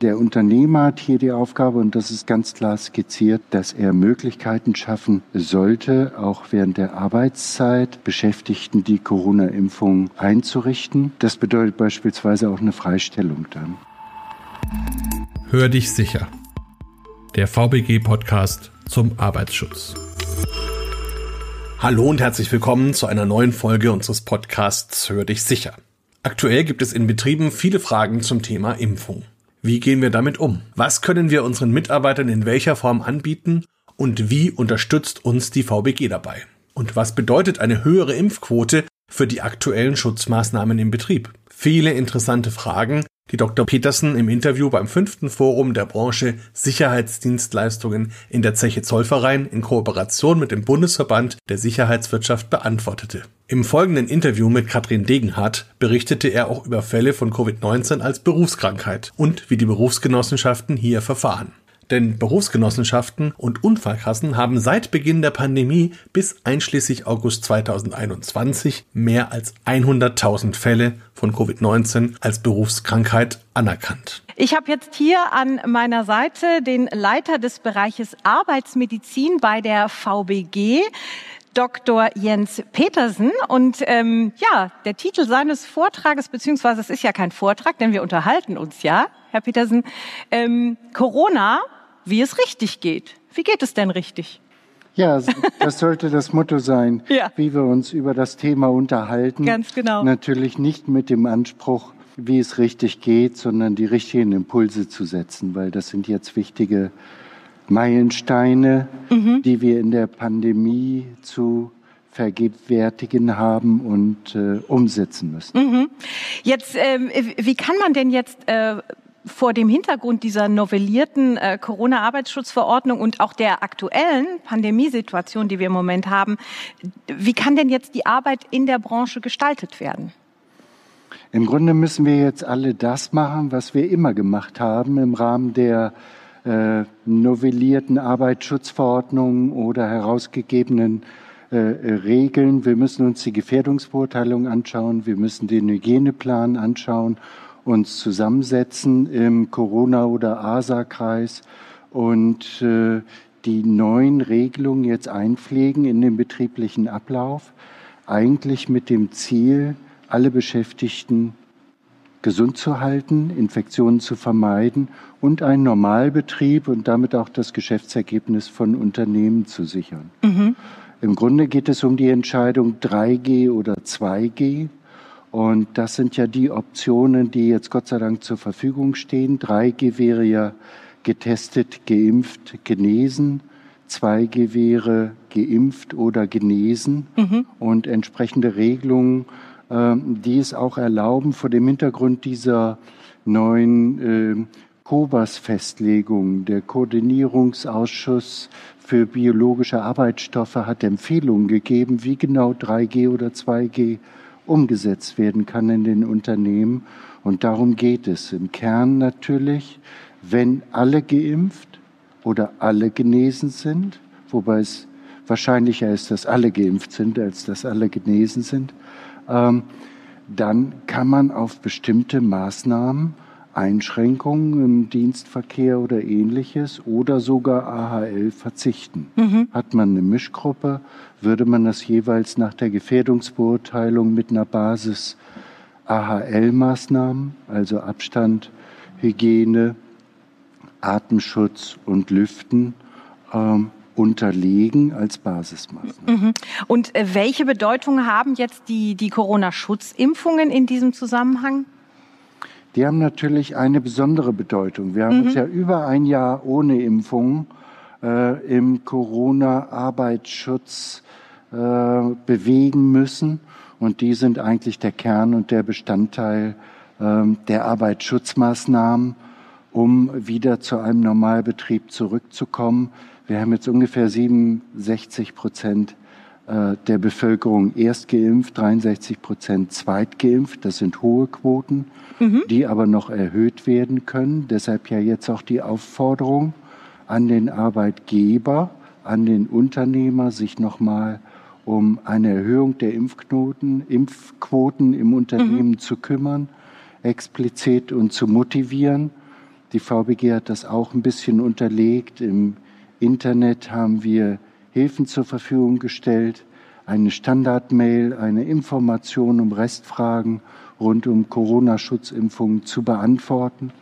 Der Unternehmer hat hier die Aufgabe, und das ist ganz klar skizziert, dass er Möglichkeiten schaffen sollte, auch während der Arbeitszeit Beschäftigten die Corona-Impfung einzurichten. Das bedeutet beispielsweise auch eine Freistellung dann. Hör dich sicher. Der VBG-Podcast zum Arbeitsschutz. Hallo und herzlich willkommen zu einer neuen Folge unseres Podcasts Hör dich sicher. Aktuell gibt es in Betrieben viele Fragen zum Thema Impfung. Wie gehen wir damit um? Was können wir unseren Mitarbeitern in welcher Form anbieten? Und wie unterstützt uns die VBG dabei? Und was bedeutet eine höhere Impfquote für die aktuellen Schutzmaßnahmen im Betrieb? Viele interessante Fragen, die Dr. Petersen im Interview beim fünften Forum der Branche Sicherheitsdienstleistungen in der Zeche Zollverein in Kooperation mit dem Bundesverband der Sicherheitswirtschaft beantwortete. Im folgenden Interview mit Katrin Degenhardt berichtete er auch über Fälle von Covid-19 als Berufskrankheit und wie die Berufsgenossenschaften hier verfahren. Denn Berufsgenossenschaften und Unfallkassen haben seit Beginn der Pandemie bis einschließlich August 2021 mehr als 100.000 Fälle von Covid-19 als Berufskrankheit anerkannt. Ich habe jetzt hier an meiner Seite den Leiter des Bereiches Arbeitsmedizin bei der VBG. Dr. Jens Petersen. Und ähm, ja, der Titel seines Vortrages, beziehungsweise es ist ja kein Vortrag, denn wir unterhalten uns ja, Herr Petersen, ähm, Corona wie es richtig geht. Wie geht es denn richtig? Ja, das sollte das Motto sein, ja. wie wir uns über das Thema unterhalten. Ganz genau. Natürlich nicht mit dem Anspruch, wie es richtig geht, sondern die richtigen Impulse zu setzen, weil das sind jetzt wichtige Meilensteine, mhm. die wir in der Pandemie zu vergegenwärtigen haben und äh, umsetzen müssen. Mhm. Jetzt, äh, wie kann man denn jetzt äh, vor dem Hintergrund dieser novellierten äh, Corona-Arbeitsschutzverordnung und auch der aktuellen Pandemiesituation, die wir im Moment haben, wie kann denn jetzt die Arbeit in der Branche gestaltet werden? Im Grunde müssen wir jetzt alle das machen, was wir immer gemacht haben im Rahmen der äh, novellierten Arbeitsschutzverordnung oder herausgegebenen äh, Regeln. Wir müssen uns die Gefährdungsbeurteilung anschauen, wir müssen den Hygieneplan anschauen uns zusammensetzen im Corona- oder ASA-Kreis und äh, die neuen Regelungen jetzt einpflegen in den betrieblichen Ablauf, eigentlich mit dem Ziel, alle Beschäftigten gesund zu halten, Infektionen zu vermeiden und einen Normalbetrieb und damit auch das Geschäftsergebnis von Unternehmen zu sichern. Mhm. Im Grunde geht es um die Entscheidung 3G oder 2G. Und das sind ja die Optionen, die jetzt Gott sei Dank zur Verfügung stehen. 3G wäre ja getestet, geimpft, genesen. 2G wäre geimpft oder genesen. Mhm. Und entsprechende Regelungen, äh, die es auch erlauben, vor dem Hintergrund dieser neuen äh, COBAS-Festlegung, der Koordinierungsausschuss für biologische Arbeitsstoffe hat Empfehlungen gegeben, wie genau 3G oder 2G umgesetzt werden kann in den Unternehmen. Und darum geht es im Kern natürlich, wenn alle geimpft oder alle genesen sind, wobei es wahrscheinlicher ist, dass alle geimpft sind, als dass alle genesen sind, ähm, dann kann man auf bestimmte Maßnahmen Einschränkungen im Dienstverkehr oder ähnliches oder sogar AHL verzichten. Mhm. Hat man eine Mischgruppe, würde man das jeweils nach der Gefährdungsbeurteilung mit einer Basis AHL-Maßnahmen, also Abstand, Hygiene, Atemschutz und Lüften, ähm, unterlegen als Basismaßnahmen. Mhm. Und äh, welche Bedeutung haben jetzt die, die Corona-Schutzimpfungen in diesem Zusammenhang? Die haben natürlich eine besondere Bedeutung. Wir haben mhm. uns ja über ein Jahr ohne Impfung äh, im Corona-Arbeitsschutz äh, bewegen müssen. Und die sind eigentlich der Kern und der Bestandteil äh, der Arbeitsschutzmaßnahmen, um wieder zu einem Normalbetrieb zurückzukommen. Wir haben jetzt ungefähr 67 Prozent der Bevölkerung erst geimpft, 63 Prozent zweitgeimpft. Das sind hohe Quoten, mhm. die aber noch erhöht werden können. Deshalb ja jetzt auch die Aufforderung an den Arbeitgeber, an den Unternehmer, sich nochmal um eine Erhöhung der Impfknoten, Impfquoten im Unternehmen mhm. zu kümmern, explizit und zu motivieren. Die VBG hat das auch ein bisschen unterlegt. Im Internet haben wir Hilfen zur Verfügung gestellt, eine Standardmail, eine Information um Restfragen rund um Corona-Schutzimpfungen zu beantworten.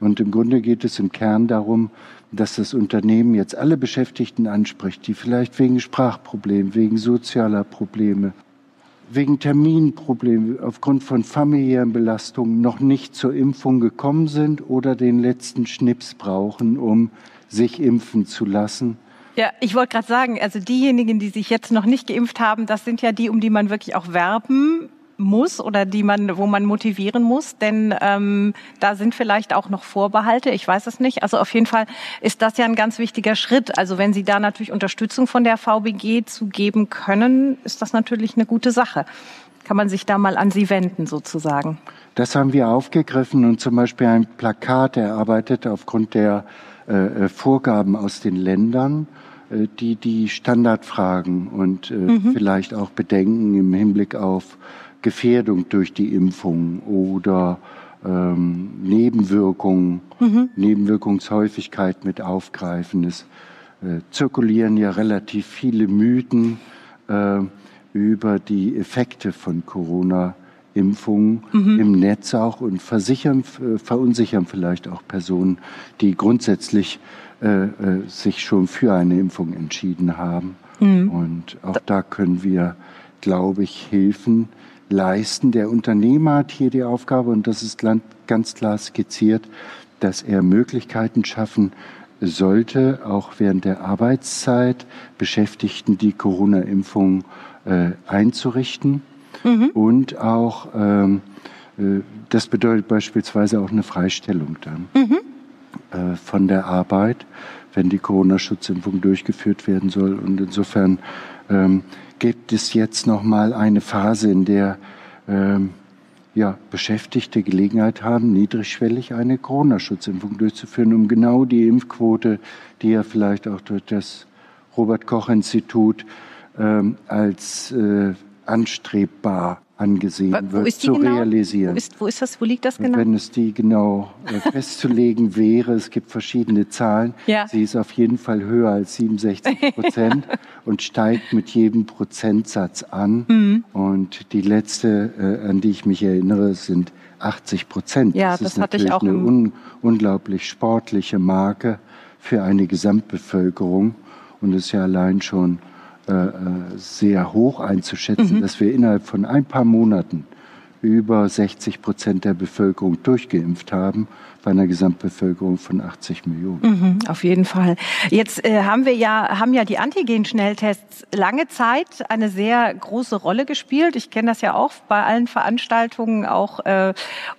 Und im Grunde geht es im Kern darum, dass das Unternehmen jetzt alle Beschäftigten anspricht, die vielleicht wegen Sprachproblemen, wegen sozialer Probleme, wegen Terminproblemen, aufgrund von familiären Belastungen noch nicht zur Impfung gekommen sind oder den letzten Schnips brauchen, um sich impfen zu lassen. Ja, ich wollte gerade sagen, also diejenigen, die sich jetzt noch nicht geimpft haben, das sind ja die, um die man wirklich auch werben muss oder die man, wo man motivieren muss, denn ähm, da sind vielleicht auch noch Vorbehalte. Ich weiß es nicht. Also auf jeden Fall ist das ja ein ganz wichtiger Schritt. Also wenn Sie da natürlich Unterstützung von der VBG zu geben können, ist das natürlich eine gute Sache. Kann man sich da mal an Sie wenden sozusagen? Das haben wir aufgegriffen und zum Beispiel ein Plakat erarbeitet aufgrund der äh, äh Vorgaben aus den Ländern die die Standardfragen und äh, mhm. vielleicht auch Bedenken im Hinblick auf Gefährdung durch die Impfung oder ähm, Nebenwirkungen, mhm. Nebenwirkungshäufigkeit mit aufgreifen. Es äh, zirkulieren ja relativ viele Mythen äh, über die Effekte von Corona-Impfungen mhm. im Netz auch und versichern, äh, verunsichern vielleicht auch Personen, die grundsätzlich äh, äh, sich schon für eine Impfung entschieden haben. Mhm. Und auch da können wir, glaube ich, helfen, leisten. Der Unternehmer hat hier die Aufgabe, und das ist ganz klar skizziert, dass er Möglichkeiten schaffen sollte, auch während der Arbeitszeit Beschäftigten die Corona-Impfung äh, einzurichten. Mhm. Und auch, ähm, äh, das bedeutet beispielsweise auch eine Freistellung dann mhm. äh, von der Arbeit, wenn die Corona-Schutzimpfung durchgeführt werden soll. Und insofern ähm, gibt es jetzt noch mal eine Phase, in der ähm, ja, Beschäftigte Gelegenheit haben, niedrigschwellig eine Corona-Schutzimpfung durchzuführen, um genau die Impfquote, die ja vielleicht auch durch das Robert Koch Institut ähm, als äh, anstrebbar angesehen wird, zu genau? realisieren. Wo ist, wo ist, das? Wo liegt das genau? Wenn es die genau äh, festzulegen wäre, es gibt verschiedene Zahlen. Ja. Sie ist auf jeden Fall höher als 67 Prozent und steigt mit jedem Prozentsatz an. Mhm. Und die letzte, äh, an die ich mich erinnere, sind 80 Prozent. Ja, das, das ist natürlich auch eine un unglaublich sportliche Marke für eine Gesamtbevölkerung und ist ja allein schon sehr hoch einzuschätzen, mhm. dass wir innerhalb von ein paar Monaten über 60 Prozent der Bevölkerung durchgeimpft haben, bei einer Gesamtbevölkerung von 80 Millionen. Mhm, auf jeden Fall. Jetzt äh, haben wir ja, haben ja die Antigen-Schnelltests lange Zeit eine sehr große Rolle gespielt. Ich kenne das ja auch bei allen Veranstaltungen, auch äh,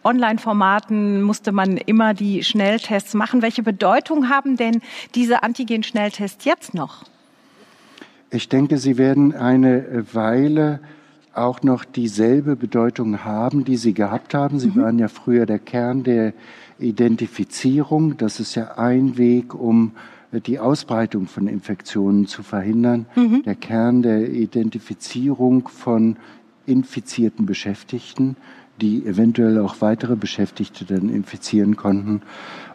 Online-Formaten musste man immer die Schnelltests machen. Welche Bedeutung haben denn diese Antigen-Schnelltests jetzt noch? Ich denke, sie werden eine Weile auch noch dieselbe Bedeutung haben, die sie gehabt haben. Sie mhm. waren ja früher der Kern der Identifizierung. Das ist ja ein Weg, um die Ausbreitung von Infektionen zu verhindern. Mhm. Der Kern der Identifizierung von infizierten Beschäftigten, die eventuell auch weitere Beschäftigte dann infizieren konnten.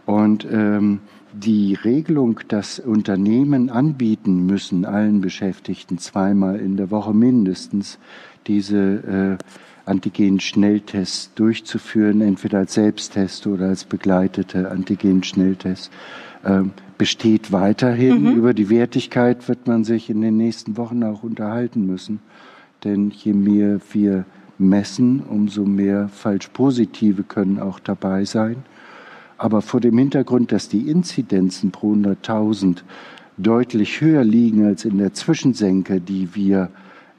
Und ähm, die Regelung, dass Unternehmen anbieten müssen, allen Beschäftigten zweimal in der Woche mindestens diese äh, Antigen-Schnelltests durchzuführen, entweder als Selbsttest oder als begleitete Antigen-Schnelltests, äh, besteht weiterhin. Mhm. Über die Wertigkeit wird man sich in den nächsten Wochen auch unterhalten müssen. Denn je mehr wir messen, umso mehr falsch positive können auch dabei sein. Aber vor dem Hintergrund, dass die Inzidenzen pro 100.000 deutlich höher liegen als in der Zwischensenke, die wir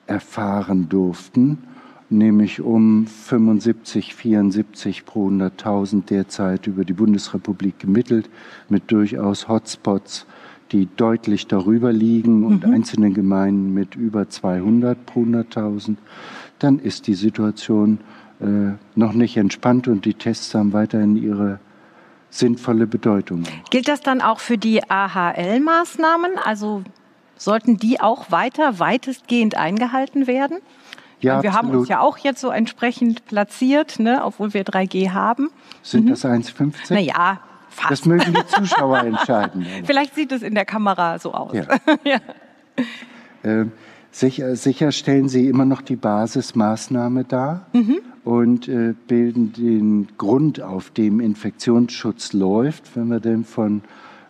erfahren durften, nämlich um 75, 74 pro 100.000 derzeit über die Bundesrepublik gemittelt, mit durchaus Hotspots, die deutlich darüber liegen und mhm. einzelne Gemeinden mit über 200 pro 100.000, dann ist die Situation äh, noch nicht entspannt und die Tests haben weiterhin ihre sinnvolle Bedeutung. Gilt das dann auch für die AHL-Maßnahmen? Also sollten die auch weiter weitestgehend eingehalten werden? Ja, wir absolut. haben uns ja auch jetzt so entsprechend platziert, ne, obwohl wir 3G haben. Sind mhm. das 1,50? Naja, Fast. Das mögen die Zuschauer entscheiden. Vielleicht sieht es in der Kamera so aus. Ja. ja. Äh, sicher, sicher stellen Sie immer noch die Basismaßnahme dar mhm. und äh, bilden den Grund, auf dem Infektionsschutz läuft, wenn wir denn von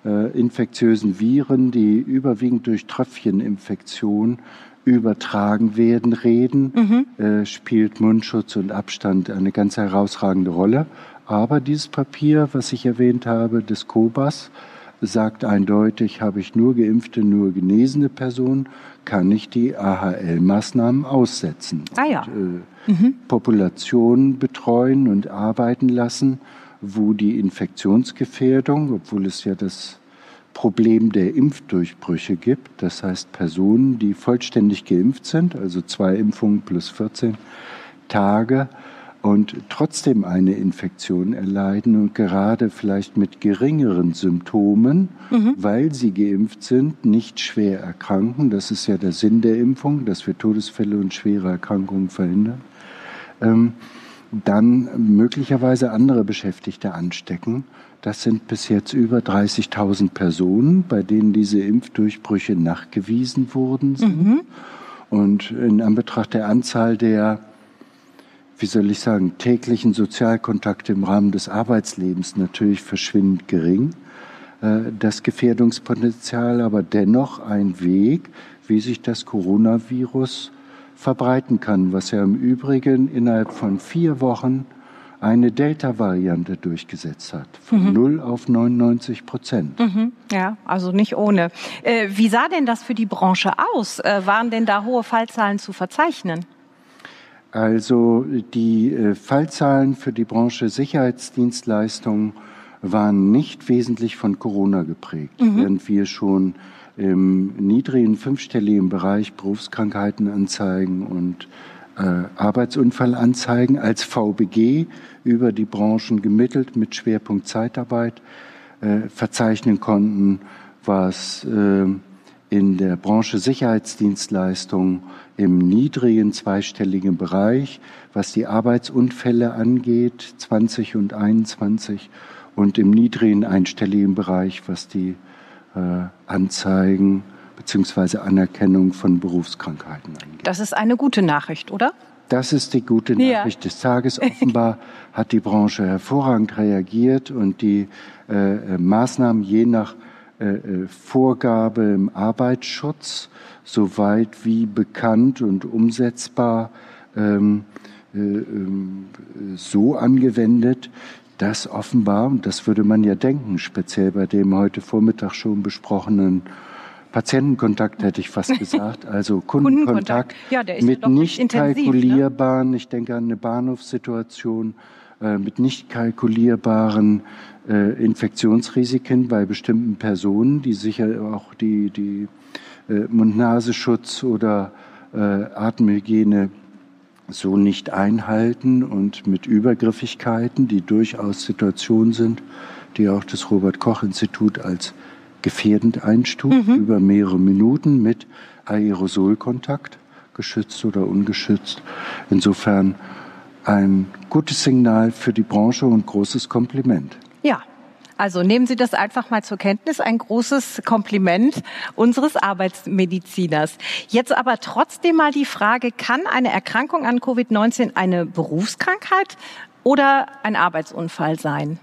äh, infektiösen Viren, die überwiegend durch Tröpfcheninfektion übertragen werden, reden, mhm. äh, spielt Mundschutz und Abstand eine ganz herausragende Rolle. Aber dieses Papier, was ich erwähnt habe, des COBAS, sagt eindeutig, habe ich nur geimpfte, nur genesene Personen, kann ich die AHL-Maßnahmen aussetzen. Ah ja. Und, äh, mhm. Populationen betreuen und arbeiten lassen, wo die Infektionsgefährdung, obwohl es ja das Problem der Impfdurchbrüche gibt, das heißt Personen, die vollständig geimpft sind, also zwei Impfungen plus 14 Tage, und trotzdem eine Infektion erleiden und gerade vielleicht mit geringeren Symptomen, mhm. weil sie geimpft sind, nicht schwer erkranken. Das ist ja der Sinn der Impfung, dass wir Todesfälle und schwere Erkrankungen verhindern. Ähm, dann möglicherweise andere Beschäftigte anstecken. Das sind bis jetzt über 30.000 Personen, bei denen diese Impfdurchbrüche nachgewiesen worden sind. Mhm. Und in Anbetracht der Anzahl der wie soll ich sagen, täglichen Sozialkontakte im Rahmen des Arbeitslebens natürlich verschwindend gering. Äh, das Gefährdungspotenzial aber dennoch ein Weg, wie sich das Coronavirus verbreiten kann, was ja im Übrigen innerhalb von vier Wochen eine Delta-Variante durchgesetzt hat, von mhm. 0 auf 99 Prozent. Mhm. Ja, also nicht ohne. Äh, wie sah denn das für die Branche aus? Äh, waren denn da hohe Fallzahlen zu verzeichnen? Also die äh, Fallzahlen für die Branche Sicherheitsdienstleistungen waren nicht wesentlich von Corona geprägt, mhm. während wir schon im niedrigen fünfstelligen Bereich Berufskrankheitenanzeigen und äh, Arbeitsunfallanzeigen als VBG über die Branchen gemittelt mit Schwerpunkt Zeitarbeit äh, verzeichnen konnten, was äh, in der Branche Sicherheitsdienstleistungen im niedrigen zweistelligen Bereich, was die Arbeitsunfälle angeht, 20 und 21 und im niedrigen einstelligen Bereich, was die äh, Anzeigen bzw. Anerkennung von Berufskrankheiten angeht. Das ist eine gute Nachricht, oder? Das ist die gute Nachricht ja. des Tages. Offenbar hat die Branche hervorragend reagiert und die äh, äh Maßnahmen je nach Vorgabe im Arbeitsschutz, soweit wie bekannt und umsetzbar, ähm, äh, ähm, so angewendet, dass offenbar, und das würde man ja denken, speziell bei dem heute Vormittag schon besprochenen Patientenkontakt hätte ich fast gesagt, also Kundenkontakt, ja, mit ja nicht ne? kalkulierbaren, ne? ich denke an eine Bahnhofssituation, äh, mit nicht kalkulierbaren äh, Infektionsrisiken bei bestimmten Personen, die sicher auch die, die äh, Mund-Nasenschutz oder äh, Atemhygiene so nicht einhalten und mit Übergriffigkeiten, die durchaus Situationen sind, die auch das Robert Koch Institut als gefährdend einstuft, mhm. über mehrere Minuten mit Aerosolkontakt, geschützt oder ungeschützt. Insofern ein gutes Signal für die Branche und großes Kompliment. Ja, also nehmen Sie das einfach mal zur Kenntnis. Ein großes Kompliment unseres Arbeitsmediziners. Jetzt aber trotzdem mal die Frage, kann eine Erkrankung an Covid-19 eine Berufskrankheit oder ein Arbeitsunfall sein?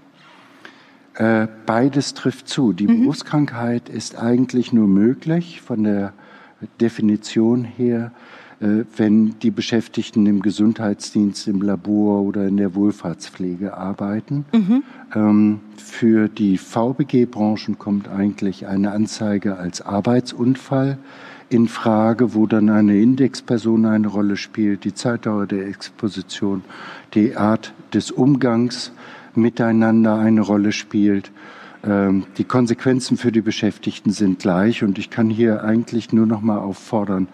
Äh, beides trifft zu. Die mhm. Berufskrankheit ist eigentlich nur möglich von der Definition her, wenn die Beschäftigten im Gesundheitsdienst, im Labor oder in der Wohlfahrtspflege arbeiten. Mhm. Ähm, für die VBG-Branchen kommt eigentlich eine Anzeige als Arbeitsunfall in Frage, wo dann eine Indexperson eine Rolle spielt, die Zeitdauer der Exposition, die Art des Umgangs miteinander eine Rolle spielt. Ähm, die Konsequenzen für die Beschäftigten sind gleich und ich kann hier eigentlich nur noch mal auffordern,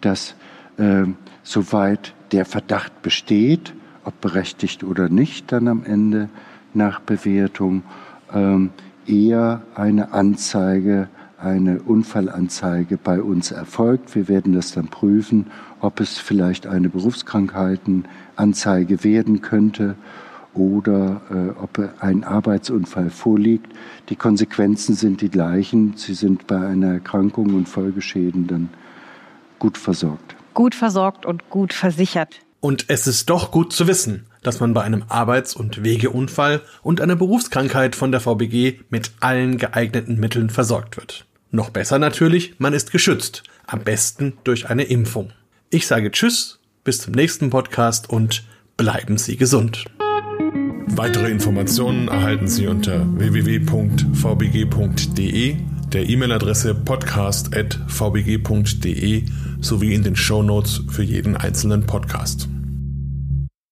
dass äh, soweit der Verdacht besteht, ob berechtigt oder nicht, dann am Ende nach Bewertung ähm, eher eine Anzeige, eine Unfallanzeige bei uns erfolgt. Wir werden das dann prüfen, ob es vielleicht eine Berufskrankheitenanzeige werden könnte oder äh, ob ein Arbeitsunfall vorliegt. Die Konsequenzen sind die gleichen. Sie sind bei einer Erkrankung und Folgeschäden dann gut versorgt. Gut versorgt und gut versichert. Und es ist doch gut zu wissen, dass man bei einem Arbeits- und Wegeunfall und einer Berufskrankheit von der VBG mit allen geeigneten Mitteln versorgt wird. Noch besser natürlich, man ist geschützt, am besten durch eine Impfung. Ich sage Tschüss, bis zum nächsten Podcast und bleiben Sie gesund. Weitere Informationen erhalten Sie unter www.vbg.de, der E-Mail-Adresse podcast.vbg.de sowie in den Show Notes für jeden einzelnen Podcast.